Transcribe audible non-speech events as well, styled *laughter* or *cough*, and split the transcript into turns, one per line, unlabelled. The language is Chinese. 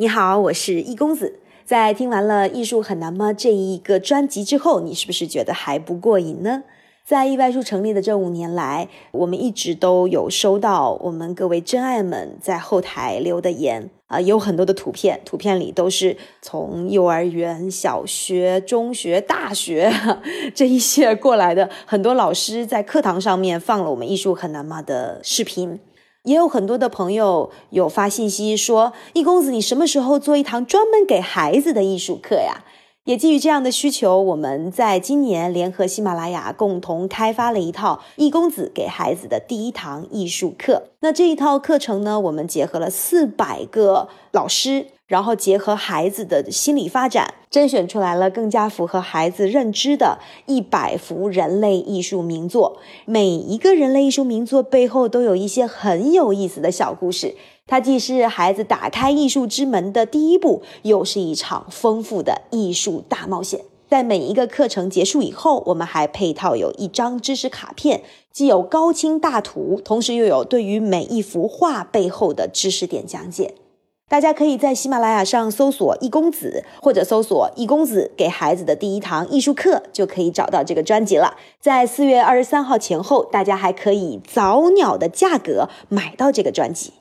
你好，我是易公子。在听完了《艺术很难吗》这一个专辑之后，你是不是觉得还不过瘾呢？在意外树成立的这五年来，我们一直都有收到我们各位真爱们在后台留的言啊，有很多的图片，图片里都是从幼儿园、小学、中学、大学 *laughs* 这一些过来的，很多老师在课堂上面放了我们《艺术很难吗》的视频。也有很多的朋友有发信息说：“易公子，你什么时候做一堂专门给孩子的艺术课呀？”也基于这样的需求，我们在今年联合喜马拉雅共同开发了一套易公子给孩子的第一堂艺术课。那这一套课程呢，我们结合了四百个老师。然后结合孩子的心理发展，甄选出来了更加符合孩子认知的一百幅人类艺术名作。每一个人类艺术名作背后都有一些很有意思的小故事。它既是孩子打开艺术之门的第一步，又是一场丰富的艺术大冒险。在每一个课程结束以后，我们还配套有一张知识卡片，既有高清大图，同时又有对于每一幅画背后的知识点讲解。大家可以在喜马拉雅上搜索“易公子”或者搜索“易公子给孩子的第一堂艺术课”，就可以找到这个专辑了。在四月二十三号前后，大家还可以早鸟的价格买到这个专辑。